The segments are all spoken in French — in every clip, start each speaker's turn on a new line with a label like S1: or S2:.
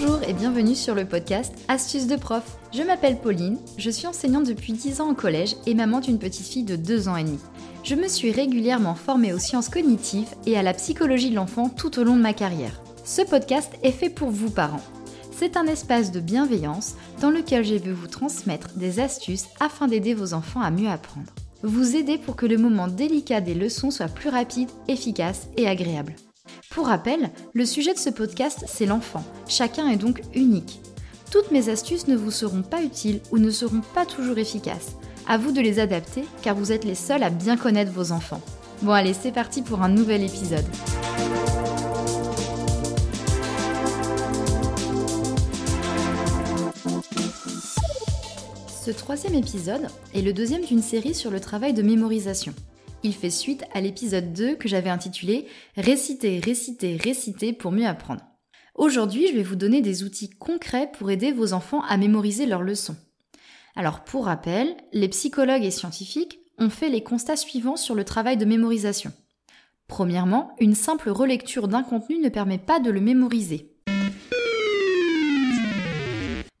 S1: Bonjour et bienvenue sur le podcast Astuces de prof. Je m'appelle Pauline, je suis enseignante depuis 10 ans au collège et maman d'une petite fille de 2 ans et demi. Je me suis régulièrement formée aux sciences cognitives et à la psychologie de l'enfant tout au long de ma carrière. Ce podcast est fait pour vous parents. C'est un espace de bienveillance dans lequel je veux vous transmettre des astuces afin d'aider vos enfants à mieux apprendre. Vous aider pour que le moment délicat des leçons soit plus rapide, efficace et agréable. Pour rappel, le sujet de ce podcast, c'est l'enfant. Chacun est donc unique. Toutes mes astuces ne vous seront pas utiles ou ne seront pas toujours efficaces. À vous de les adapter car vous êtes les seuls à bien connaître vos enfants. Bon allez, c'est parti pour un nouvel épisode. Ce troisième épisode est le deuxième d'une série sur le travail de mémorisation. Fait suite à l'épisode 2 que j'avais intitulé Réciter, réciter, réciter pour mieux apprendre. Aujourd'hui, je vais vous donner des outils concrets pour aider vos enfants à mémoriser leurs leçons. Alors pour rappel, les psychologues et scientifiques ont fait les constats suivants sur le travail de mémorisation. Premièrement, une simple relecture d'un contenu ne permet pas de le mémoriser.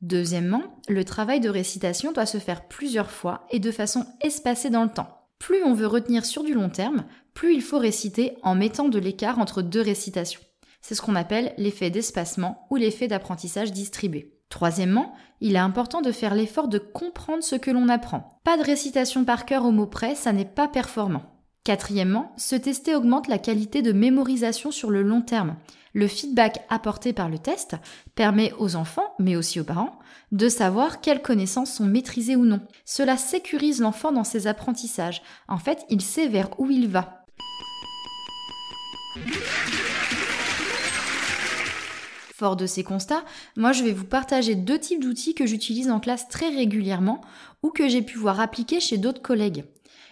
S1: Deuxièmement, le travail de récitation doit se faire plusieurs fois et de façon espacée dans le temps. Plus on veut retenir sur du long terme, plus il faut réciter en mettant de l'écart entre deux récitations. C'est ce qu'on appelle l'effet d'espacement ou l'effet d'apprentissage distribué. Troisièmement, il est important de faire l'effort de comprendre ce que l'on apprend. Pas de récitation par cœur au mot près, ça n'est pas performant. Quatrièmement, se tester augmente la qualité de mémorisation sur le long terme. Le feedback apporté par le test permet aux enfants, mais aussi aux parents, de savoir quelles connaissances sont maîtrisées ou non. Cela sécurise l'enfant dans ses apprentissages. En fait, il sait vers où il va. Fort de ces constats, moi je vais vous partager deux types d'outils que j'utilise en classe très régulièrement ou que j'ai pu voir appliquer chez d'autres collègues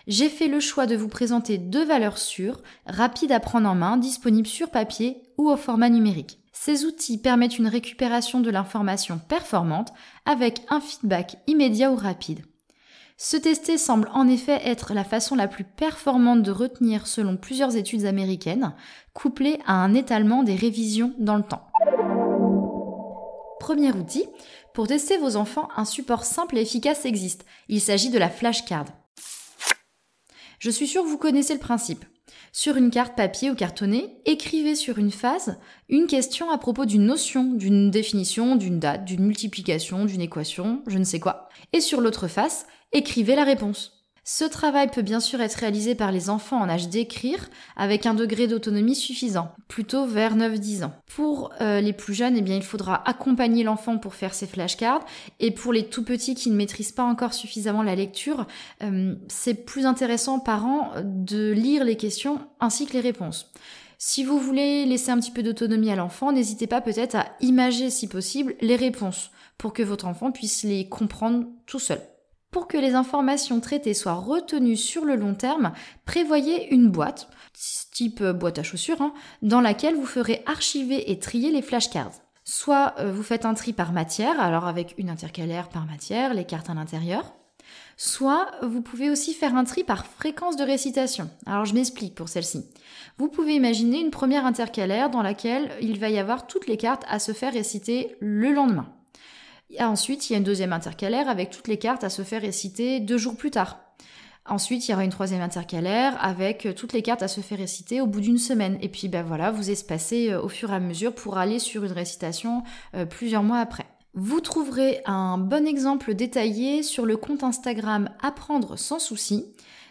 S1: j'ai fait le choix de vous présenter deux valeurs sûres, rapides à prendre en main, disponibles sur papier ou au format numérique. Ces outils permettent une récupération de l'information performante avec un feedback immédiat ou rapide. Se tester semble en effet être la façon la plus performante de retenir selon plusieurs études américaines, couplée à un étalement des révisions dans le temps. Premier outil, pour tester vos enfants, un support simple et efficace existe. Il s'agit de la flashcard. Je suis sûre que vous connaissez le principe. Sur une carte papier ou cartonnée, écrivez sur une phase une question à propos d'une notion, d'une définition, d'une date, d'une multiplication, d'une équation, je ne sais quoi. Et sur l'autre face, écrivez la réponse. Ce travail peut bien sûr être réalisé par les enfants en âge d'écrire avec un degré d'autonomie suffisant, plutôt vers 9-10 ans. Pour euh, les plus jeunes, eh bien, il faudra accompagner l'enfant pour faire ses flashcards et pour les tout petits qui ne maîtrisent pas encore suffisamment la lecture, euh, c'est plus intéressant parents de lire les questions ainsi que les réponses. Si vous voulez laisser un petit peu d'autonomie à l'enfant, n'hésitez pas peut-être à imager si possible les réponses pour que votre enfant puisse les comprendre tout seul. Pour que les informations traitées soient retenues sur le long terme, prévoyez une boîte, type euh, boîte à chaussures, hein, dans laquelle vous ferez archiver et trier les flashcards. Soit euh, vous faites un tri par matière, alors avec une intercalaire par matière, les cartes à l'intérieur. Soit vous pouvez aussi faire un tri par fréquence de récitation. Alors je m'explique pour celle-ci. Vous pouvez imaginer une première intercalaire dans laquelle il va y avoir toutes les cartes à se faire réciter le lendemain. Ensuite, il y a une deuxième intercalaire avec toutes les cartes à se faire réciter deux jours plus tard. Ensuite, il y aura une troisième intercalaire avec toutes les cartes à se faire réciter au bout d'une semaine. Et puis, ben voilà, vous espacez euh, au fur et à mesure pour aller sur une récitation euh, plusieurs mois après. Vous trouverez un bon exemple détaillé sur le compte Instagram Apprendre sans souci.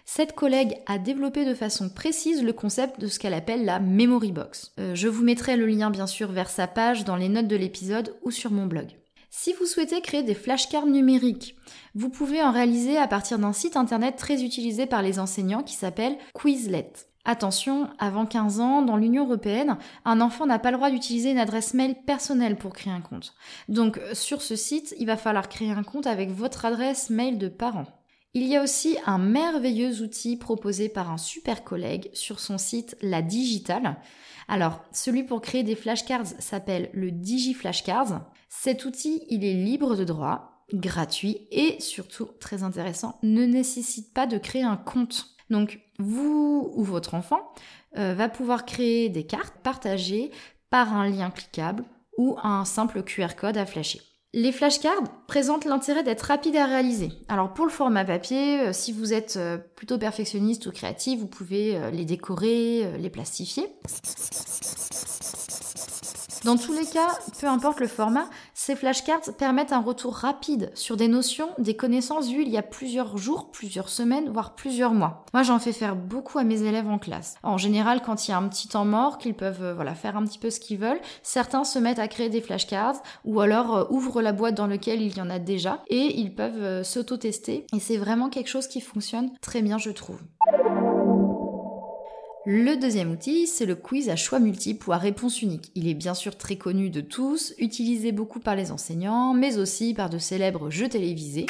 S1: Cette collègue a développé de façon précise le concept de ce qu'elle appelle la Memory Box. Euh, je vous mettrai le lien bien sûr vers sa page dans les notes de l'épisode ou sur mon blog. Si vous souhaitez créer des flashcards numériques, vous pouvez en réaliser à partir d'un site internet très utilisé par les enseignants qui s'appelle Quizlet. Attention, avant 15 ans, dans l'Union européenne, un enfant n'a pas le droit d'utiliser une adresse mail personnelle pour créer un compte. Donc sur ce site, il va falloir créer un compte avec votre adresse mail de parent. Il y a aussi un merveilleux outil proposé par un super collègue sur son site La Digital. Alors, celui pour créer des flashcards s'appelle le DigiFlashcards. Cet outil, il est libre de droit, gratuit et surtout très intéressant, ne nécessite pas de créer un compte. Donc vous ou votre enfant euh, va pouvoir créer des cartes partagées par un lien cliquable ou un simple QR code à flasher. Les flashcards présentent l'intérêt d'être rapides à réaliser. Alors pour le format papier, euh, si vous êtes euh, plutôt perfectionniste ou créatif, vous pouvez les décorer, les plastifier. Dans tous les cas, peu importe le format, ces flashcards permettent un retour rapide sur des notions, des connaissances vues il y a plusieurs jours, plusieurs semaines, voire plusieurs mois. Moi, j'en fais faire beaucoup à mes élèves en classe. En général, quand il y a un petit temps mort, qu'ils peuvent euh, voilà, faire un petit peu ce qu'ils veulent, certains se mettent à créer des flashcards ou alors euh, ouvrent la boîte dans laquelle il y en a déjà et ils peuvent euh, s'auto-tester. Et c'est vraiment quelque chose qui fonctionne très bien, je trouve. Le deuxième outil, c'est le quiz à choix multiples ou à réponse unique. Il est bien sûr très connu de tous, utilisé beaucoup par les enseignants, mais aussi par de célèbres jeux télévisés.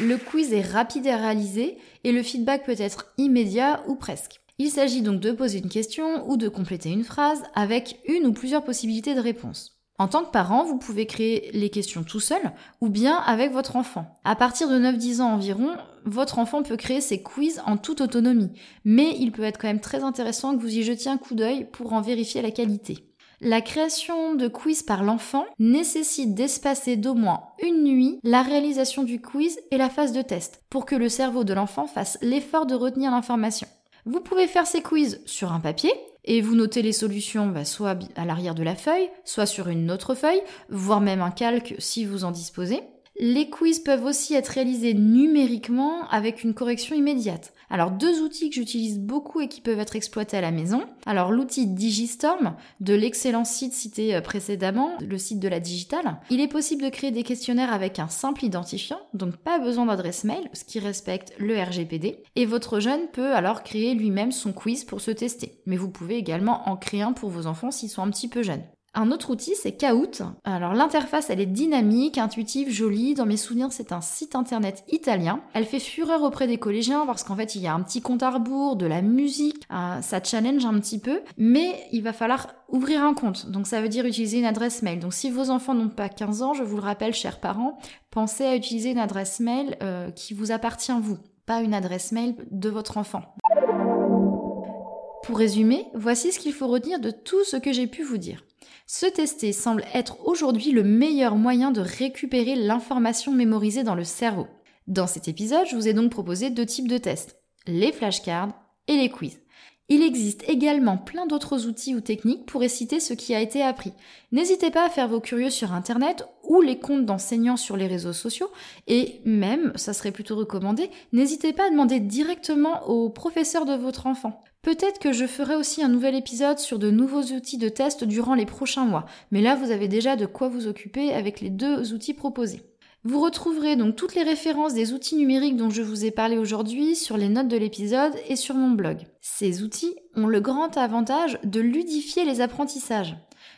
S1: Le quiz est rapide à réaliser et le feedback peut être immédiat ou presque. Il s'agit donc de poser une question ou de compléter une phrase avec une ou plusieurs possibilités de réponse. En tant que parent, vous pouvez créer les questions tout seul ou bien avec votre enfant. À partir de 9-10 ans environ, votre enfant peut créer ses quiz en toute autonomie, mais il peut être quand même très intéressant que vous y jetiez un coup d'œil pour en vérifier la qualité. La création de quiz par l'enfant nécessite d'espacer d'au moins une nuit la réalisation du quiz et la phase de test pour que le cerveau de l'enfant fasse l'effort de retenir l'information. Vous pouvez faire ces quiz sur un papier et vous notez les solutions bah, soit à l'arrière de la feuille, soit sur une autre feuille, voire même un calque si vous en disposez. Les quiz peuvent aussi être réalisés numériquement avec une correction immédiate. Alors deux outils que j'utilise beaucoup et qui peuvent être exploités à la maison. Alors l'outil Digistorm de l'excellent site cité euh, précédemment, le site de la digitale. Il est possible de créer des questionnaires avec un simple identifiant, donc pas besoin d'adresse mail, ce qui respecte le RGPD. Et votre jeune peut alors créer lui-même son quiz pour se tester. Mais vous pouvez également en créer un pour vos enfants s'ils sont un petit peu jeunes. Un autre outil, c'est Kahoot. Alors l'interface, elle est dynamique, intuitive, jolie. Dans mes souvenirs, c'est un site internet italien. Elle fait fureur auprès des collégiens parce qu'en fait, il y a un petit compte à rebours, de la musique, euh, ça challenge un petit peu, mais il va falloir ouvrir un compte. Donc ça veut dire utiliser une adresse mail. Donc si vos enfants n'ont pas 15 ans, je vous le rappelle, chers parents, pensez à utiliser une adresse mail euh, qui vous appartient vous, pas une adresse mail de votre enfant. Pour résumer, voici ce qu'il faut retenir de tout ce que j'ai pu vous dire. Se tester semble être aujourd'hui le meilleur moyen de récupérer l'information mémorisée dans le cerveau. Dans cet épisode, je vous ai donc proposé deux types de tests, les flashcards et les quiz. Il existe également plein d'autres outils ou techniques pour réciter ce qui a été appris. N'hésitez pas à faire vos curieux sur Internet ou les comptes d'enseignants sur les réseaux sociaux et même, ça serait plutôt recommandé, n'hésitez pas à demander directement au professeur de votre enfant. Peut-être que je ferai aussi un nouvel épisode sur de nouveaux outils de test durant les prochains mois, mais là vous avez déjà de quoi vous occuper avec les deux outils proposés. Vous retrouverez donc toutes les références des outils numériques dont je vous ai parlé aujourd'hui sur les notes de l'épisode et sur mon blog. Ces outils ont le grand avantage de ludifier les apprentissages.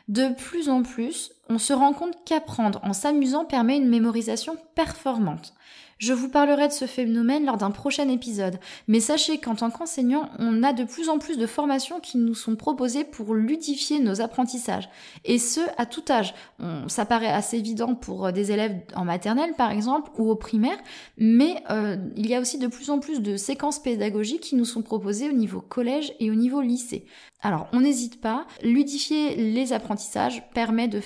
S1: De plus en plus, on se rend compte qu'apprendre en s'amusant permet une mémorisation performante. Je vous parlerai de ce phénomène lors d'un prochain épisode, mais sachez qu'en tant qu'enseignant, on a de plus en plus de formations qui nous sont proposées pour ludifier nos apprentissages, et ce, à tout âge. ça paraît assez évident pour euh, des élèves en maternelle, par exemple, ou au primaire, mais euh, il y a aussi de plus en plus de séquences pédagogiques qui nous sont proposées au niveau collège et au niveau lycée. Alors, on n'hésite pas, ludifier les apprentissages permet de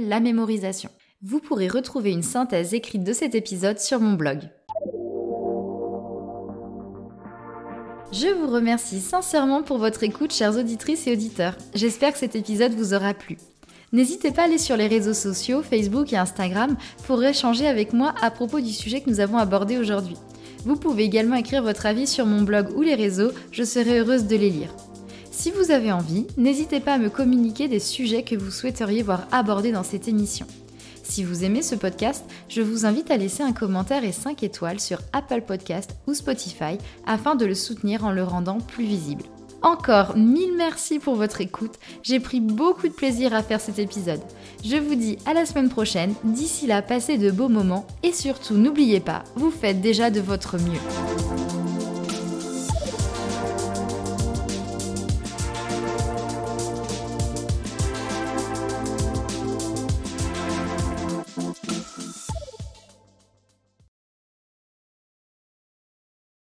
S1: la mémorisation. Vous pourrez retrouver une synthèse écrite de cet épisode sur mon blog. Je vous remercie sincèrement pour votre écoute, chères auditrices et auditeurs. J'espère que cet épisode vous aura plu. N'hésitez pas à aller sur les réseaux sociaux, Facebook et Instagram, pour échanger avec moi à propos du sujet que nous avons abordé aujourd'hui. Vous pouvez également écrire votre avis sur mon blog ou les réseaux, je serai heureuse de les lire. Si vous avez envie, n'hésitez pas à me communiquer des sujets que vous souhaiteriez voir abordés dans cette émission. Si vous aimez ce podcast, je vous invite à laisser un commentaire et 5 étoiles sur Apple Podcast ou Spotify afin de le soutenir en le rendant plus visible. Encore mille merci pour votre écoute, j'ai pris beaucoup de plaisir à faire cet épisode. Je vous dis à la semaine prochaine, d'ici là passez de beaux moments et surtout n'oubliez pas, vous faites déjà de votre mieux.